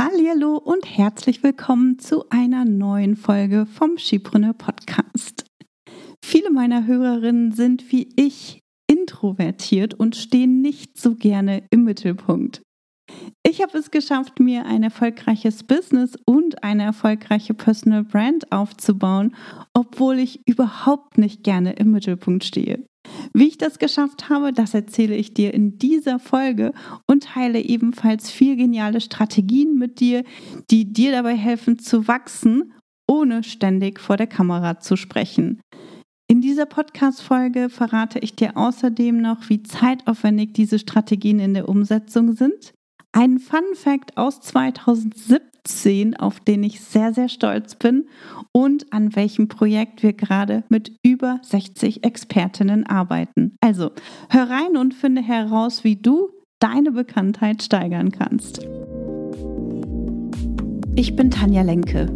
Hallo und herzlich willkommen zu einer neuen Folge vom Skipreneur Podcast. Viele meiner Hörerinnen sind wie ich introvertiert und stehen nicht so gerne im Mittelpunkt. Ich habe es geschafft, mir ein erfolgreiches Business und eine erfolgreiche Personal Brand aufzubauen, obwohl ich überhaupt nicht gerne im Mittelpunkt stehe. Wie ich das geschafft habe, das erzähle ich dir in dieser Folge und teile ebenfalls vier geniale Strategien mit dir, die dir dabei helfen zu wachsen, ohne ständig vor der Kamera zu sprechen. In dieser Podcast-Folge verrate ich dir außerdem noch, wie zeitaufwendig diese Strategien in der Umsetzung sind. Ein Fun Fact aus 2017 10, auf den ich sehr, sehr stolz bin und an welchem Projekt wir gerade mit über 60 Expertinnen arbeiten. Also hör rein und finde heraus, wie du deine Bekanntheit steigern kannst. Ich bin Tanja Lenke.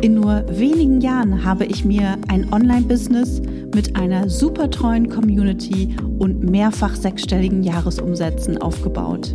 In nur wenigen Jahren habe ich mir ein Online-Business mit einer super treuen Community und mehrfach sechsstelligen Jahresumsätzen aufgebaut.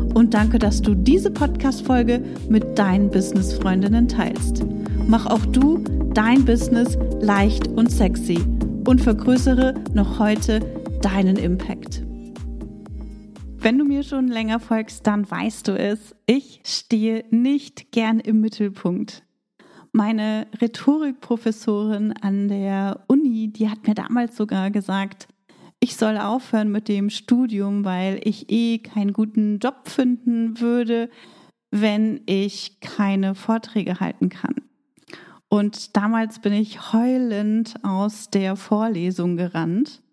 und danke, dass du diese Podcast-Folge mit deinen Business-Freundinnen teilst. Mach auch du dein Business leicht und sexy und vergrößere noch heute deinen Impact. Wenn du mir schon länger folgst, dann weißt du es. Ich stehe nicht gern im Mittelpunkt. Meine Rhetorikprofessorin an der Uni, die hat mir damals sogar gesagt, ich soll aufhören mit dem Studium, weil ich eh keinen guten Job finden würde, wenn ich keine Vorträge halten kann. Und damals bin ich heulend aus der Vorlesung gerannt.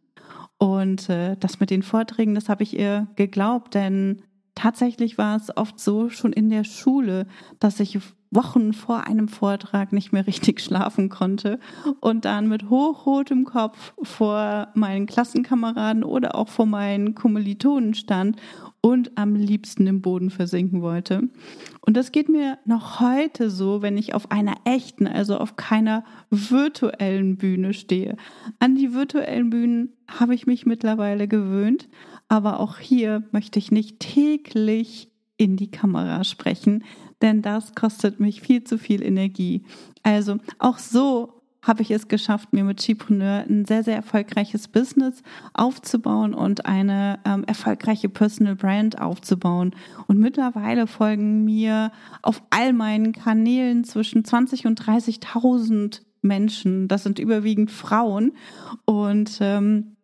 Und äh, das mit den Vorträgen, das habe ich ihr geglaubt, denn tatsächlich war es oft so schon in der Schule, dass ich Wochen vor einem Vortrag nicht mehr richtig schlafen konnte und dann mit hochrotem Kopf vor meinen Klassenkameraden oder auch vor meinen Kommilitonen stand und am liebsten im Boden versinken wollte. Und das geht mir noch heute so, wenn ich auf einer echten, also auf keiner virtuellen Bühne stehe. An die virtuellen Bühnen habe ich mich mittlerweile gewöhnt, aber auch hier möchte ich nicht täglich in die Kamera sprechen, denn das kostet mich viel zu viel Energie. Also auch so habe ich es geschafft, mir mit Chipreneur ein sehr, sehr erfolgreiches Business aufzubauen und eine ähm, erfolgreiche Personal Brand aufzubauen. Und mittlerweile folgen mir auf all meinen Kanälen zwischen 20 und 30.000 Menschen. Das sind überwiegend Frauen. Und ähm,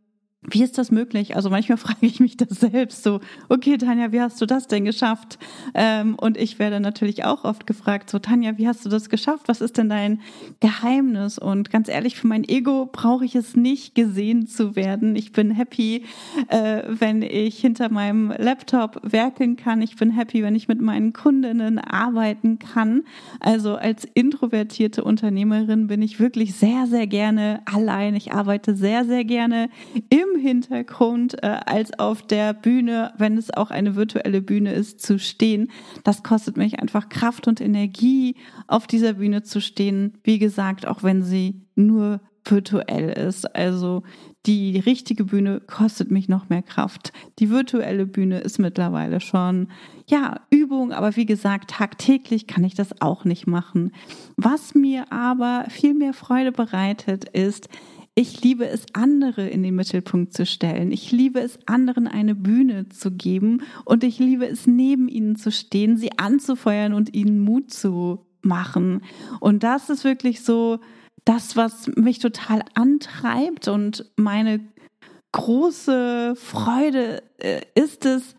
wie ist das möglich? Also manchmal frage ich mich das selbst so, okay, Tanja, wie hast du das denn geschafft? Ähm, und ich werde natürlich auch oft gefragt, so, Tanja, wie hast du das geschafft? Was ist denn dein Geheimnis? Und ganz ehrlich, für mein Ego brauche ich es nicht, gesehen zu werden. Ich bin happy, äh, wenn ich hinter meinem Laptop werkeln kann. Ich bin happy, wenn ich mit meinen Kundinnen arbeiten kann. Also als introvertierte Unternehmerin bin ich wirklich sehr, sehr gerne allein. Ich arbeite sehr, sehr gerne im Hintergrund äh, als auf der Bühne, wenn es auch eine virtuelle Bühne ist, zu stehen. Das kostet mich einfach Kraft und Energie, auf dieser Bühne zu stehen. Wie gesagt, auch wenn sie nur virtuell ist. Also die richtige Bühne kostet mich noch mehr Kraft. Die virtuelle Bühne ist mittlerweile schon, ja, Übung, aber wie gesagt, tagtäglich kann ich das auch nicht machen. Was mir aber viel mehr Freude bereitet, ist, ich liebe es, andere in den Mittelpunkt zu stellen. Ich liebe es, anderen eine Bühne zu geben und ich liebe es, neben ihnen zu stehen, sie anzufeuern und ihnen Mut zu machen. Und das ist wirklich so das, was mich total antreibt und meine große Freude äh, ist es,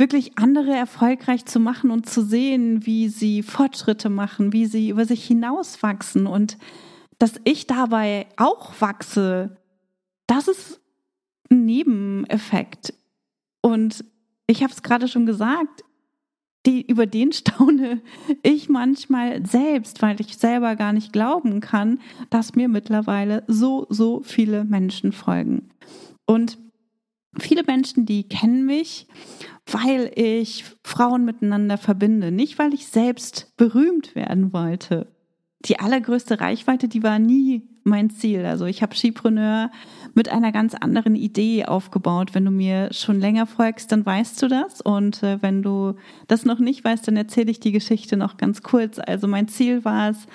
wirklich andere erfolgreich zu machen und zu sehen, wie sie Fortschritte machen, wie sie über sich hinauswachsen und dass ich dabei auch wachse, das ist ein Nebeneffekt. Und ich habe es gerade schon gesagt, die, über den staune ich manchmal selbst, weil ich selber gar nicht glauben kann, dass mir mittlerweile so, so viele Menschen folgen. Und viele Menschen, die kennen mich, weil ich Frauen miteinander verbinde, nicht weil ich selbst berühmt werden wollte. Die allergrößte Reichweite, die war nie mein Ziel. Also ich habe Skipreneur mit einer ganz anderen Idee aufgebaut. Wenn du mir schon länger folgst, dann weißt du das. Und äh, wenn du das noch nicht weißt, dann erzähle ich die Geschichte noch ganz kurz. Also mein Ziel war es,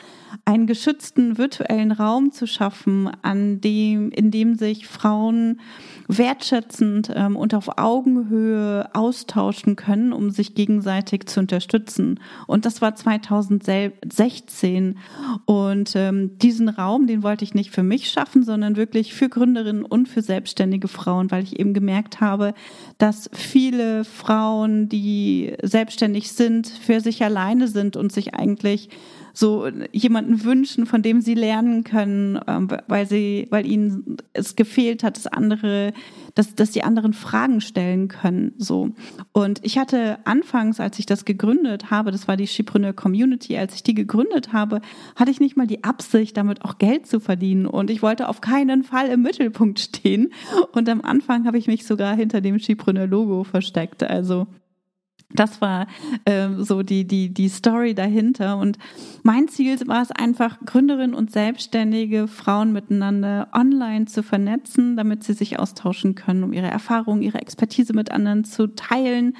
einen geschützten virtuellen Raum zu schaffen, an dem, in dem sich Frauen wertschätzend ähm, und auf Augenhöhe austauschen können, um sich gegenseitig zu unterstützen. Und das war 2016. Und ähm, diesen Raum, den wollte ich nicht für mich schaffen, sondern wirklich für Gründerinnen und für selbstständige Frauen, weil ich eben gemerkt habe, dass viele Frauen, die selbstständig sind, für sich alleine sind und sich eigentlich so jemanden wünschen, von dem sie lernen können, ähm, weil sie, weil ihnen es gefehlt hat, dass andere, dass, dass die anderen Fragen stellen können, so. Und ich hatte anfangs, als ich das gegründet habe, das war die Chipreneur Community, als ich die gegründet habe, hatte ich nicht mal die Absicht, damit auch Geld zu verdienen. Und ich wollte auf keinen Fall im Mittelpunkt stehen. Und am Anfang habe ich mich sogar hinter dem Chipreneur Logo versteckt. Also, das war äh, so die, die, die Story dahinter. Und mein Ziel war es einfach, Gründerinnen und selbstständige Frauen miteinander online zu vernetzen, damit sie sich austauschen können, um ihre Erfahrungen, ihre Expertise mit anderen zu teilen.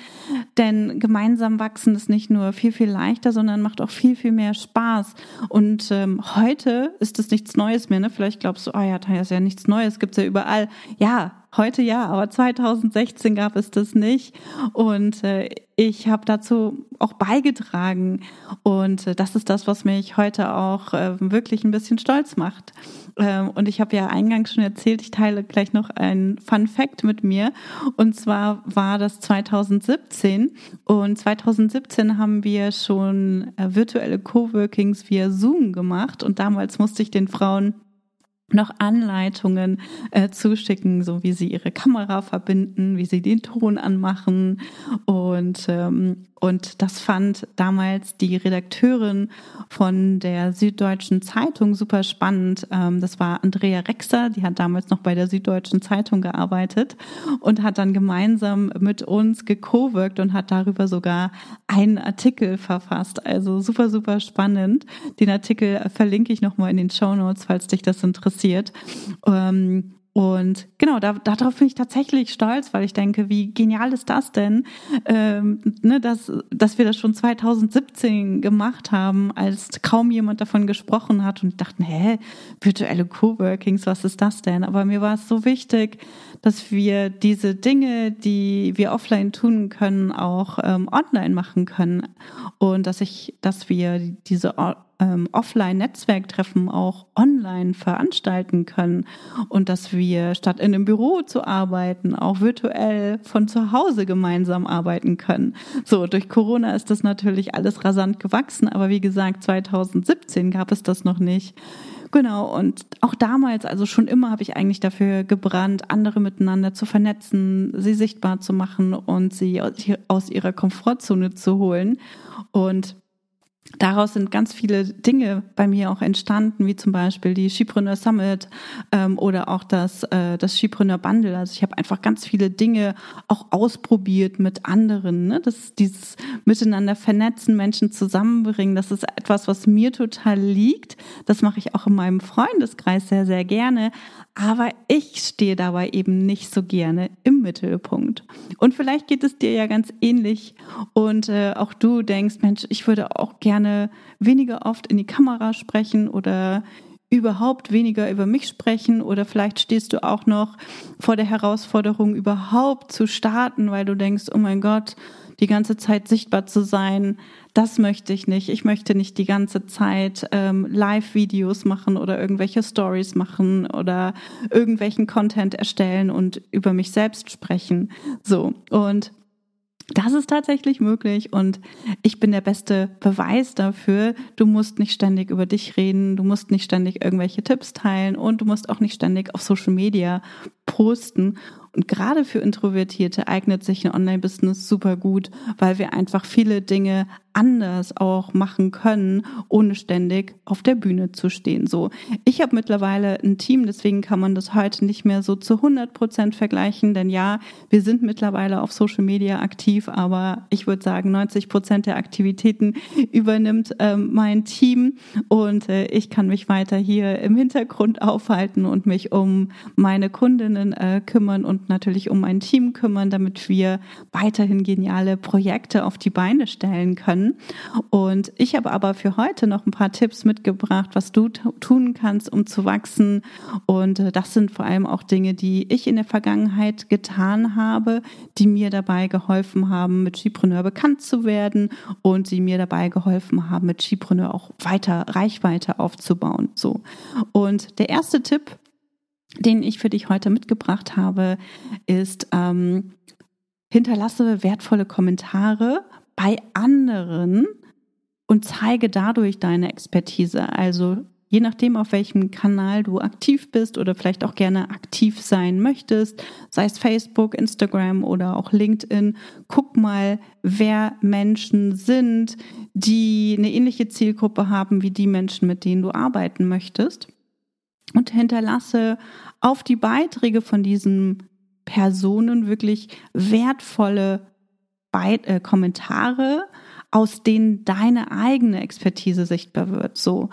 Denn gemeinsam wachsen ist nicht nur viel, viel leichter, sondern macht auch viel, viel mehr Spaß. Und ähm, heute ist es nichts Neues mehr. Ne? Vielleicht glaubst du, oh ja, da ist ja nichts Neues, gibt's ja überall. Ja, Heute ja, aber 2016 gab es das nicht. Und äh, ich habe dazu auch beigetragen. Und äh, das ist das, was mich heute auch äh, wirklich ein bisschen stolz macht. Ähm, und ich habe ja eingangs schon erzählt, ich teile gleich noch ein Fun Fact mit mir. Und zwar war das 2017. Und 2017 haben wir schon äh, virtuelle Coworkings via Zoom gemacht. Und damals musste ich den Frauen noch Anleitungen äh, zuschicken, so wie sie ihre Kamera verbinden, wie sie den Ton anmachen und ähm, und das fand damals die Redakteurin von der Süddeutschen Zeitung super spannend. Ähm, das war Andrea Rexer, die hat damals noch bei der Süddeutschen Zeitung gearbeitet und hat dann gemeinsam mit uns gecoworkt und hat darüber sogar einen Artikel verfasst. Also super, super spannend. Den Artikel verlinke ich nochmal in den Show Notes, falls dich das interessiert. Ähm, und genau, da, darauf bin ich tatsächlich stolz, weil ich denke, wie genial ist das denn, ähm, ne, dass, dass wir das schon 2017 gemacht haben, als kaum jemand davon gesprochen hat und dachten, hä, virtuelle Coworkings, was ist das denn? Aber mir war es so wichtig, dass wir diese Dinge, die wir offline tun können, auch ähm, online machen können und dass ich, dass wir diese ähm, Offline-Netzwerktreffen auch online veranstalten können und dass wir statt in einem Büro zu arbeiten, auch virtuell von zu Hause gemeinsam arbeiten können. So, durch Corona ist das natürlich alles rasant gewachsen, aber wie gesagt, 2017 gab es das noch nicht. Genau, und auch damals, also schon immer habe ich eigentlich dafür gebrannt, andere miteinander zu vernetzen, sie sichtbar zu machen und sie aus ihrer Komfortzone zu holen. Und daraus sind ganz viele Dinge bei mir auch entstanden, wie zum Beispiel die Skipreneur Summit ähm, oder auch das, äh, das Skipreneur Bundle. Also ich habe einfach ganz viele Dinge auch ausprobiert mit anderen. Ne? Das, dieses Miteinander vernetzen, Menschen zusammenbringen, das ist etwas, was mir total liegt. Das mache ich auch in meinem Freundeskreis sehr, sehr gerne. Aber ich stehe dabei eben nicht so gerne im Mittelpunkt. Und vielleicht geht es dir ja ganz ähnlich und äh, auch du denkst, Mensch, ich würde auch gerne weniger oft in die Kamera sprechen oder überhaupt weniger über mich sprechen oder vielleicht stehst du auch noch vor der Herausforderung, überhaupt zu starten, weil du denkst, oh mein Gott, die ganze Zeit sichtbar zu sein, das möchte ich nicht. Ich möchte nicht die ganze Zeit ähm, Live-Videos machen oder irgendwelche Stories machen oder irgendwelchen Content erstellen und über mich selbst sprechen. So. Und das ist tatsächlich möglich und ich bin der beste Beweis dafür. Du musst nicht ständig über dich reden, du musst nicht ständig irgendwelche Tipps teilen und du musst auch nicht ständig auf Social Media posten, Und gerade für Introvertierte eignet sich ein Online-Business super gut, weil wir einfach viele Dinge anders auch machen können, ohne ständig auf der Bühne zu stehen. So, ich habe mittlerweile ein Team, deswegen kann man das heute nicht mehr so zu 100 Prozent vergleichen, denn ja, wir sind mittlerweile auf Social Media aktiv, aber ich würde sagen, 90 Prozent der Aktivitäten übernimmt ähm, mein Team und äh, ich kann mich weiter hier im Hintergrund aufhalten und mich um meine Kundinnen äh, kümmern und natürlich um mein Team kümmern, damit wir weiterhin geniale Projekte auf die Beine stellen können können. Und ich habe aber für heute noch ein paar Tipps mitgebracht, was du tun kannst, um zu wachsen. Und äh, das sind vor allem auch Dinge, die ich in der Vergangenheit getan habe, die mir dabei geholfen haben, mit Skipreneur bekannt zu werden und die mir dabei geholfen haben, mit Skipreneur auch weiter Reichweite aufzubauen. So. Und der erste Tipp, den ich für dich heute mitgebracht habe, ist, ähm, hinterlasse wertvolle Kommentare bei anderen und zeige dadurch deine Expertise. Also je nachdem, auf welchem Kanal du aktiv bist oder vielleicht auch gerne aktiv sein möchtest, sei es Facebook, Instagram oder auch LinkedIn, guck mal, wer Menschen sind, die eine ähnliche Zielgruppe haben wie die Menschen, mit denen du arbeiten möchtest. Und hinterlasse auf die Beiträge von diesen Personen wirklich wertvolle Be äh, Kommentare, aus denen deine eigene Expertise sichtbar wird. So.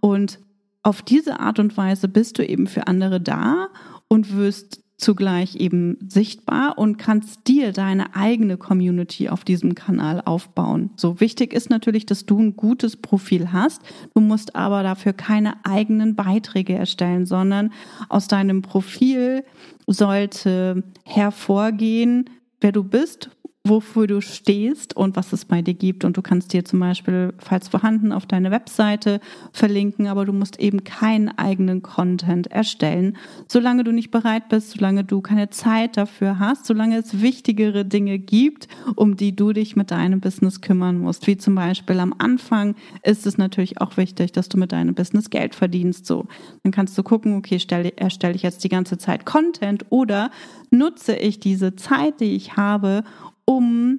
Und auf diese Art und Weise bist du eben für andere da und wirst zugleich eben sichtbar und kannst dir deine eigene Community auf diesem Kanal aufbauen. So wichtig ist natürlich, dass du ein gutes Profil hast. Du musst aber dafür keine eigenen Beiträge erstellen, sondern aus deinem Profil sollte hervorgehen, wer du bist, wofür du stehst und was es bei dir gibt. Und du kannst dir zum Beispiel, falls vorhanden, auf deine Webseite verlinken, aber du musst eben keinen eigenen Content erstellen. Solange du nicht bereit bist, solange du keine Zeit dafür hast, solange es wichtigere Dinge gibt, um die du dich mit deinem Business kümmern musst. Wie zum Beispiel am Anfang ist es natürlich auch wichtig, dass du mit deinem Business Geld verdienst. So, dann kannst du gucken, okay, stelle, erstelle ich jetzt die ganze Zeit Content oder nutze ich diese Zeit, die ich habe, um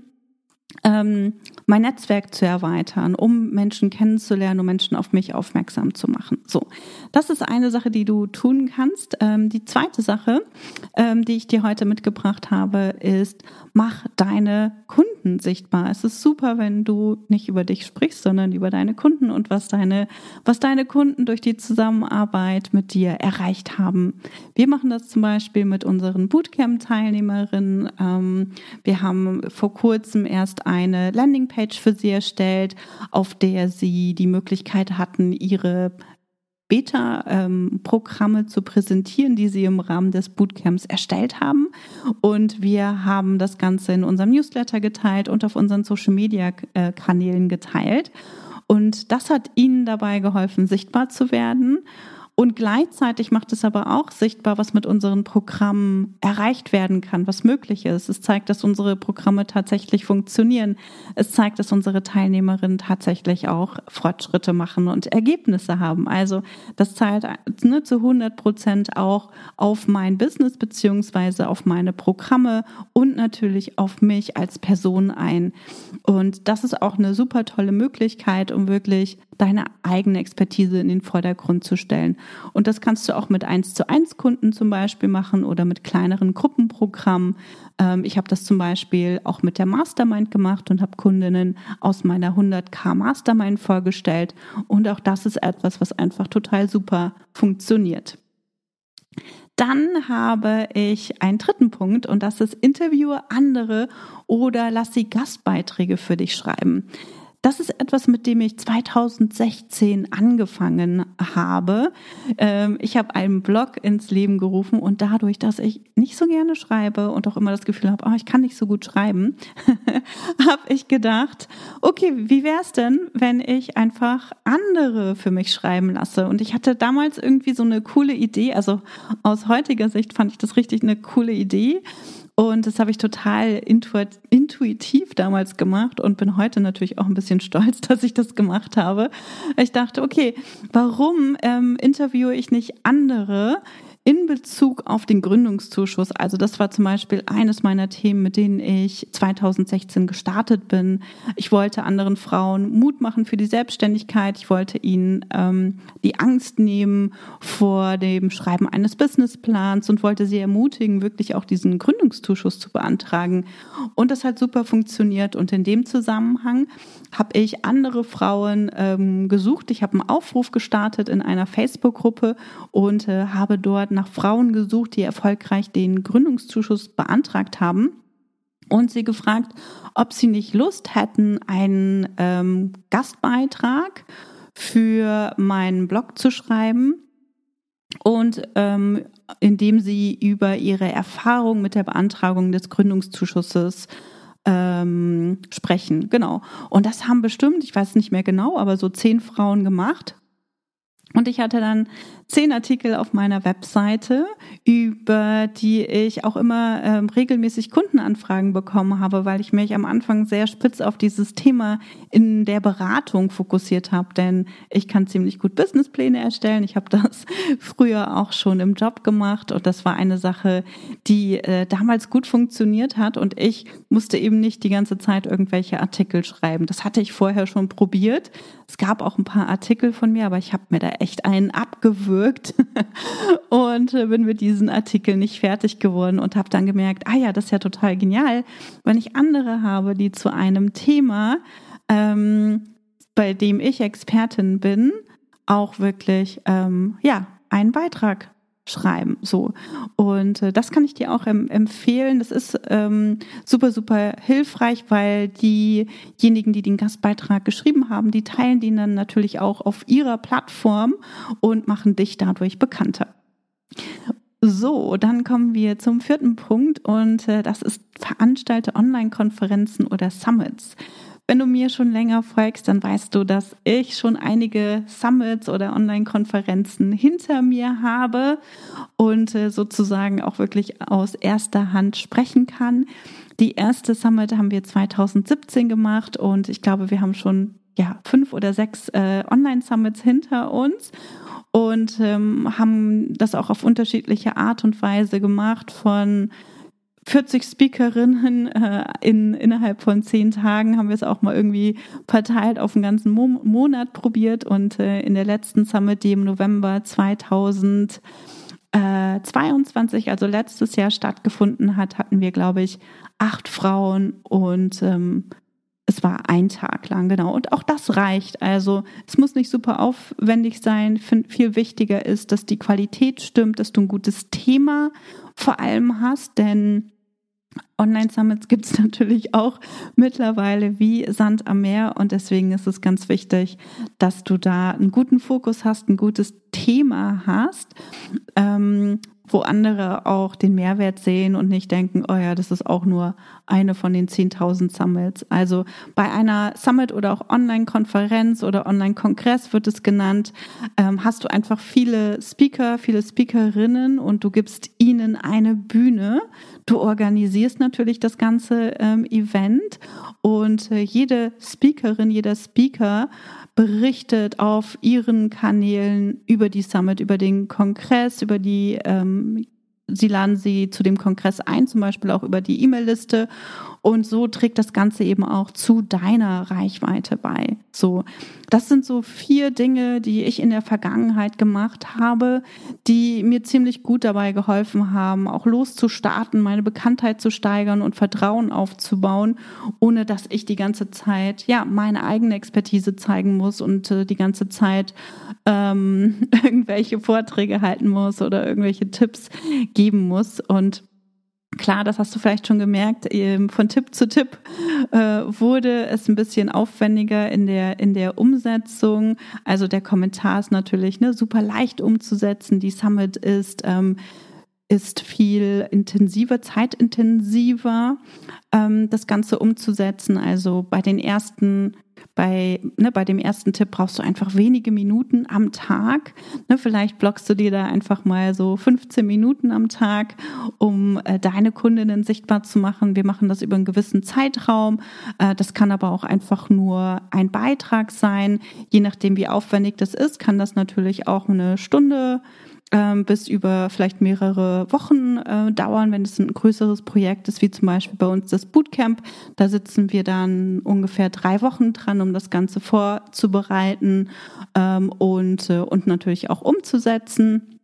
ähm, mein Netzwerk zu erweitern, um Menschen kennenzulernen, um Menschen auf mich aufmerksam zu machen. So, das ist eine Sache, die du tun kannst. Ähm, die zweite Sache, ähm, die ich dir heute mitgebracht habe, ist, mach deine Kunden sichtbar. Es ist super, wenn du nicht über dich sprichst, sondern über deine Kunden und was deine, was deine Kunden durch die Zusammenarbeit mit dir erreicht haben. Wir machen das zum Beispiel mit unseren Bootcamp-Teilnehmerinnen. Ähm, wir haben vor kurzem erst eine Landingpage für sie erstellt, auf der sie die Möglichkeit hatten, ihre Beta-Programme zu präsentieren, die sie im Rahmen des Bootcamps erstellt haben. Und wir haben das Ganze in unserem Newsletter geteilt und auf unseren Social-Media-Kanälen geteilt. Und das hat ihnen dabei geholfen, sichtbar zu werden und gleichzeitig macht es aber auch sichtbar, was mit unseren Programmen erreicht werden kann, was möglich ist. Es zeigt, dass unsere Programme tatsächlich funktionieren. Es zeigt, dass unsere Teilnehmerinnen tatsächlich auch Fortschritte machen und Ergebnisse haben. Also das zahlt ne, zu 100 Prozent auch auf mein Business beziehungsweise auf meine Programme und natürlich auf mich als Person ein. Und das ist auch eine super tolle Möglichkeit, um wirklich deine eigene Expertise in den Vordergrund zu stellen. Und das kannst du auch mit 1 zu 1 Kunden zum Beispiel machen oder mit kleineren Gruppenprogrammen. Ähm, ich habe das zum Beispiel auch mit der Mastermind gemacht und habe Kundinnen aus meiner 100k Mastermind vorgestellt. Und auch das ist etwas, was einfach total super funktioniert. Dann habe ich einen dritten Punkt und das ist Interviewe andere oder lass sie Gastbeiträge für dich schreiben. Das ist etwas, mit dem ich 2016 angefangen habe. Ähm, ich habe einen Blog ins Leben gerufen und dadurch, dass ich nicht so gerne schreibe und auch immer das Gefühl habe, oh, ich kann nicht so gut schreiben, habe ich gedacht, okay, wie wäre es denn, wenn ich einfach andere für mich schreiben lasse? Und ich hatte damals irgendwie so eine coole Idee, also aus heutiger Sicht fand ich das richtig eine coole Idee. Und das habe ich total intuitiv damals gemacht und bin heute natürlich auch ein bisschen stolz, dass ich das gemacht habe. Ich dachte, okay, warum ähm, interviewe ich nicht andere in Bezug auf den Gründungszuschuss, also das war zum Beispiel eines meiner Themen, mit denen ich 2016 gestartet bin. Ich wollte anderen Frauen Mut machen für die Selbstständigkeit. Ich wollte ihnen ähm, die Angst nehmen vor dem Schreiben eines Businessplans und wollte sie ermutigen, wirklich auch diesen Gründungszuschuss zu beantragen. Und das hat super funktioniert. Und in dem Zusammenhang habe ich andere Frauen ähm, gesucht. Ich habe einen Aufruf gestartet in einer Facebook-Gruppe und äh, habe dort nach Frauen gesucht, die erfolgreich den Gründungszuschuss beantragt haben und sie gefragt, ob sie nicht Lust hätten, einen ähm, Gastbeitrag für meinen Blog zu schreiben und ähm, indem sie über ihre Erfahrung mit der Beantragung des Gründungszuschusses ähm, sprechen. Genau. Und das haben bestimmt, ich weiß nicht mehr genau, aber so zehn Frauen gemacht. Und ich hatte dann zehn Artikel auf meiner Webseite, über die ich auch immer ähm, regelmäßig Kundenanfragen bekommen habe, weil ich mich am Anfang sehr spitz auf dieses Thema in der Beratung fokussiert habe. Denn ich kann ziemlich gut Businesspläne erstellen. Ich habe das früher auch schon im Job gemacht und das war eine Sache, die äh, damals gut funktioniert hat und ich musste eben nicht die ganze Zeit irgendwelche Artikel schreiben. Das hatte ich vorher schon probiert. Es gab auch ein paar Artikel von mir, aber ich habe mir da echt einen abgewürgt und bin mit diesen Artikeln nicht fertig geworden und habe dann gemerkt, ah ja, das ist ja total genial, wenn ich andere habe, die zu einem Thema, ähm, bei dem ich Expertin bin, auch wirklich ähm, ja einen Beitrag schreiben. So. Und äh, das kann ich dir auch em empfehlen. Das ist ähm, super, super hilfreich, weil diejenigen, die den Gastbeitrag geschrieben haben, die teilen den dann natürlich auch auf ihrer Plattform und machen dich dadurch bekannter. So, dann kommen wir zum vierten Punkt und äh, das ist Veranstalte Online-Konferenzen oder Summits. Wenn du mir schon länger folgst, dann weißt du, dass ich schon einige Summits oder Online-Konferenzen hinter mir habe und äh, sozusagen auch wirklich aus erster Hand sprechen kann. Die erste Summit haben wir 2017 gemacht und ich glaube, wir haben schon ja fünf oder sechs äh, Online-Summits hinter uns und ähm, haben das auch auf unterschiedliche Art und Weise gemacht von 40 Speakerinnen äh, in, innerhalb von zehn Tagen haben wir es auch mal irgendwie verteilt auf einen ganzen Mo Monat probiert und äh, in der letzten Summit, die im November 2022, also letztes Jahr stattgefunden hat, hatten wir, glaube ich, acht Frauen und ähm, es war ein Tag lang, genau. Und auch das reicht. Also es muss nicht super aufwendig sein. Viel wichtiger ist, dass die Qualität stimmt, dass du ein gutes Thema vor allem hast, denn Online-Summits gibt es natürlich auch mittlerweile wie Sand am Meer und deswegen ist es ganz wichtig, dass du da einen guten Fokus hast, ein gutes Thema hast. Ähm, wo andere auch den Mehrwert sehen und nicht denken, oh ja, das ist auch nur eine von den 10.000 Summits. Also bei einer Summit oder auch Online-Konferenz oder Online-Kongress wird es genannt, ähm, hast du einfach viele Speaker, viele Speakerinnen und du gibst ihnen eine Bühne. Du organisierst natürlich das ganze ähm, Event und äh, jede Speakerin, jeder Speaker berichtet auf ihren Kanälen über die Summit, über den Kongress, über die ähm, Sie laden sie zu dem Kongress ein, zum Beispiel auch über die E-Mail-Liste. Und so trägt das Ganze eben auch zu deiner Reichweite bei. So, das sind so vier Dinge, die ich in der Vergangenheit gemacht habe, die mir ziemlich gut dabei geholfen haben, auch loszustarten, meine Bekanntheit zu steigern und Vertrauen aufzubauen, ohne dass ich die ganze Zeit, ja, meine eigene Expertise zeigen muss und äh, die ganze Zeit ähm, irgendwelche Vorträge halten muss oder irgendwelche Tipps geben muss. Und Klar, das hast du vielleicht schon gemerkt, ähm, von Tipp zu Tipp äh, wurde es ein bisschen aufwendiger in der, in der Umsetzung. Also der Kommentar ist natürlich ne, super leicht umzusetzen. Die Summit ist, ähm, ist viel intensiver, zeitintensiver, ähm, das Ganze umzusetzen. Also bei den ersten bei, ne, bei dem ersten Tipp brauchst du einfach wenige Minuten am Tag. Ne, vielleicht blockst du dir da einfach mal so 15 Minuten am Tag, um äh, deine Kundinnen sichtbar zu machen. Wir machen das über einen gewissen Zeitraum. Äh, das kann aber auch einfach nur ein Beitrag sein. Je nachdem, wie aufwendig das ist, kann das natürlich auch eine Stunde bis über vielleicht mehrere Wochen äh, dauern, wenn es ein größeres Projekt ist, wie zum Beispiel bei uns das Bootcamp. Da sitzen wir dann ungefähr drei Wochen dran, um das Ganze vorzubereiten ähm, und, äh, und natürlich auch umzusetzen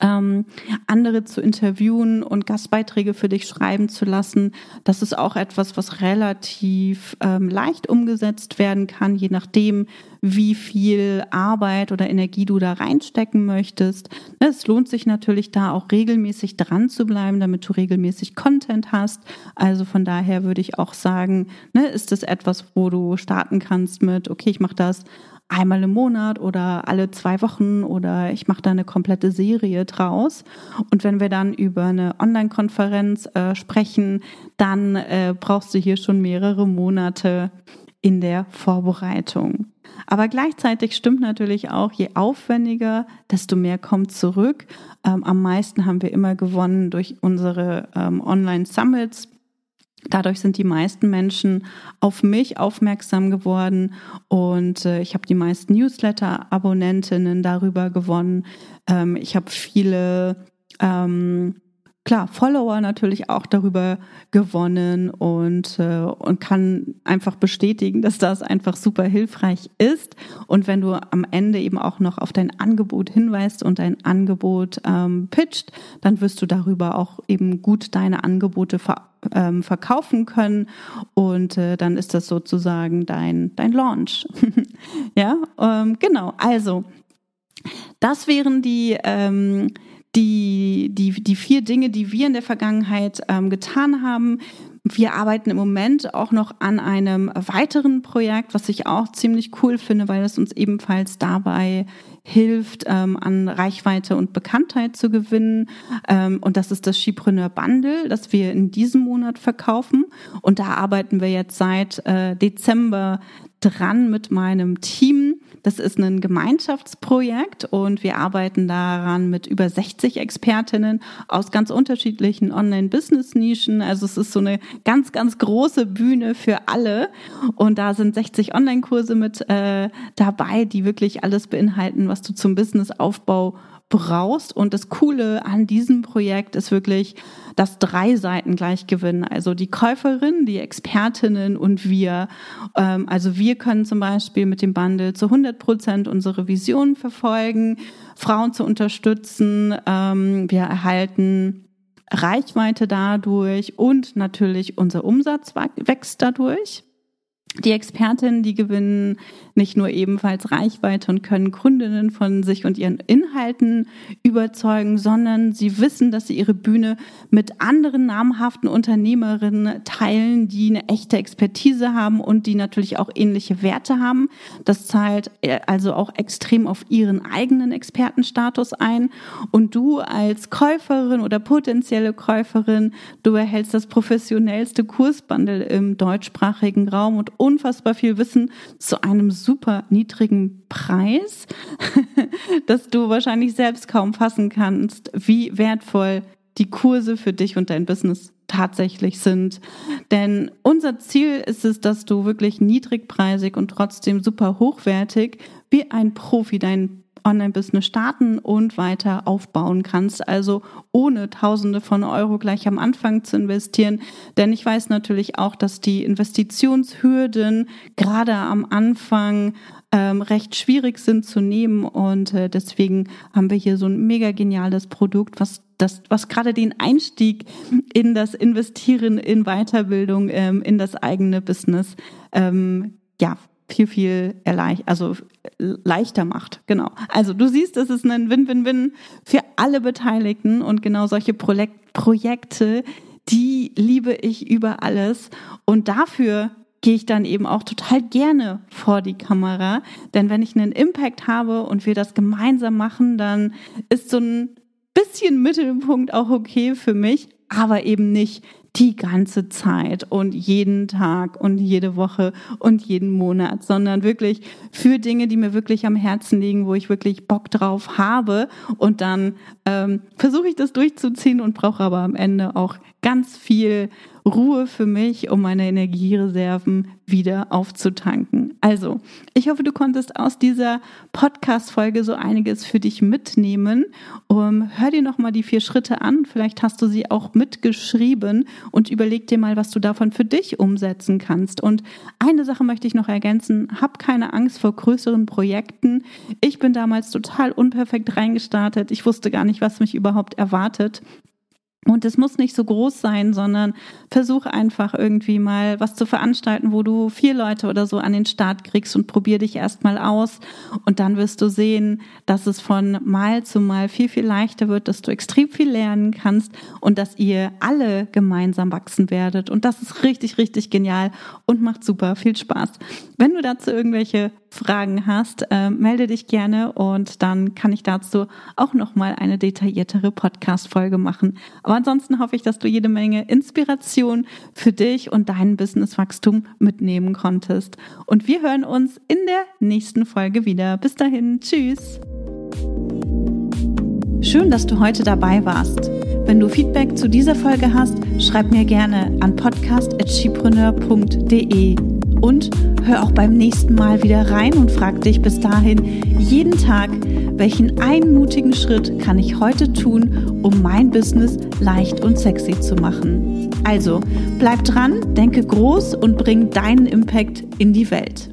ähm, andere zu interviewen und Gastbeiträge für dich schreiben zu lassen. Das ist auch etwas, was relativ ähm, leicht umgesetzt werden kann, je nachdem, wie viel Arbeit oder Energie du da reinstecken möchtest. Es lohnt sich natürlich da auch regelmäßig dran zu bleiben, damit du regelmäßig Content hast. Also von daher würde ich auch sagen, ne, ist das etwas, wo du starten kannst mit, okay, ich mache das einmal im Monat oder alle zwei Wochen oder ich mache da eine komplette Serie draus. Und wenn wir dann über eine Online-Konferenz äh, sprechen, dann äh, brauchst du hier schon mehrere Monate in der Vorbereitung. Aber gleichzeitig stimmt natürlich auch, je aufwendiger, desto mehr kommt zurück. Ähm, am meisten haben wir immer gewonnen durch unsere ähm, Online-Summits Dadurch sind die meisten Menschen auf mich aufmerksam geworden und äh, ich habe die meisten Newsletter-Abonnentinnen darüber gewonnen. Ähm, ich habe viele ähm, klar, Follower natürlich auch darüber gewonnen und, äh, und kann einfach bestätigen, dass das einfach super hilfreich ist. Und wenn du am Ende eben auch noch auf dein Angebot hinweist und dein Angebot ähm, pitcht, dann wirst du darüber auch eben gut deine Angebote ver ähm, verkaufen können und äh, dann ist das sozusagen dein, dein Launch. ja, ähm, genau. Also, das wären die, ähm, die, die, die vier Dinge, die wir in der Vergangenheit ähm, getan haben. Wir arbeiten im Moment auch noch an einem weiteren Projekt, was ich auch ziemlich cool finde, weil es uns ebenfalls dabei hilft, ähm, an Reichweite und Bekanntheit zu gewinnen. Ähm, und das ist das Skipreneur Bundle, das wir in diesem Monat verkaufen. Und da arbeiten wir jetzt seit äh, Dezember dran mit meinem Team. Das ist ein Gemeinschaftsprojekt und wir arbeiten daran mit über 60 Expertinnen aus ganz unterschiedlichen Online-Business-Nischen. Also es ist so eine ganz, ganz große Bühne für alle. Und da sind 60 Online-Kurse mit äh, dabei, die wirklich alles beinhalten, was du zum Businessaufbau brauchst. Und das Coole an diesem Projekt ist wirklich, dass drei Seiten gleich gewinnen. Also die Käuferin, die Expertinnen und wir. Ähm, also wir können zum Beispiel mit dem Bundle zu 100 Prozent unsere Vision verfolgen, Frauen zu unterstützen. Ähm, wir erhalten Reichweite dadurch und natürlich unser Umsatz wächst dadurch. Die Expertinnen, die gewinnen nicht nur ebenfalls Reichweite und können Kundinnen von sich und ihren Inhalten überzeugen, sondern sie wissen, dass sie ihre Bühne mit anderen namhaften Unternehmerinnen teilen, die eine echte Expertise haben und die natürlich auch ähnliche Werte haben. Das zahlt äh, also auch extrem auf ihren eigenen Expertenstatus ein. Und du als Käuferin oder potenzielle Käuferin, du erhältst das professionellste Kursbundle im deutschsprachigen Raum und unfassbar viel Wissen zu einem super niedrigen Preis, dass du wahrscheinlich selbst kaum fassen kannst, wie wertvoll die Kurse für dich und dein Business tatsächlich sind. Denn unser Ziel ist es, dass du wirklich niedrigpreisig und trotzdem super hochwertig wie ein Profi dein Online-Business starten und weiter aufbauen kannst. Also ohne Tausende von Euro gleich am Anfang zu investieren. Denn ich weiß natürlich auch, dass die Investitionshürden gerade am Anfang ähm, recht schwierig sind zu nehmen und äh, deswegen haben wir hier so ein mega geniales Produkt, was das, was gerade den Einstieg in das Investieren in Weiterbildung, ähm, in das eigene Business, ähm, ja, viel, viel erleicht, also leichter macht. Genau. Also du siehst, es ist ein Win-Win-Win für alle Beteiligten und genau solche Projek Projekte, die liebe ich über alles. Und dafür gehe ich dann eben auch total gerne vor die Kamera. Denn wenn ich einen Impact habe und wir das gemeinsam machen, dann ist so ein bisschen Mittelpunkt auch okay für mich, aber eben nicht die ganze Zeit und jeden Tag und jede Woche und jeden Monat, sondern wirklich für Dinge, die mir wirklich am Herzen liegen, wo ich wirklich Bock drauf habe. Und dann ähm, versuche ich das durchzuziehen und brauche aber am Ende auch ganz viel Ruhe für mich, um meine Energiereserven wieder aufzutanken. Also, ich hoffe, du konntest aus dieser Podcast-Folge so einiges für dich mitnehmen. Um, hör dir nochmal die vier Schritte an. Vielleicht hast du sie auch mitgeschrieben und überleg dir mal, was du davon für dich umsetzen kannst. Und eine Sache möchte ich noch ergänzen. Hab keine Angst vor größeren Projekten. Ich bin damals total unperfekt reingestartet. Ich wusste gar nicht, was mich überhaupt erwartet. Und es muss nicht so groß sein, sondern versuch einfach irgendwie mal was zu veranstalten, wo du vier Leute oder so an den Start kriegst und probier dich erstmal aus. Und dann wirst du sehen, dass es von Mal zu Mal viel, viel leichter wird, dass du extrem viel lernen kannst und dass ihr alle gemeinsam wachsen werdet. Und das ist richtig, richtig genial und macht super viel Spaß. Wenn du dazu irgendwelche Fragen hast, äh, melde dich gerne und dann kann ich dazu auch nochmal eine detailliertere Podcast-Folge machen. Aber ansonsten hoffe ich, dass du jede Menge Inspiration für dich und dein Businesswachstum mitnehmen konntest. Und wir hören uns in der nächsten Folge wieder. Bis dahin, tschüss. Schön, dass du heute dabei warst. Wenn du Feedback zu dieser Folge hast, schreib mir gerne an podcast.chipreneur.de und hör auch beim nächsten Mal wieder rein und frag dich bis dahin jeden Tag, welchen einmutigen Schritt kann ich heute tun, um mein Business leicht und sexy zu machen. Also, bleib dran, denke groß und bring deinen Impact in die Welt.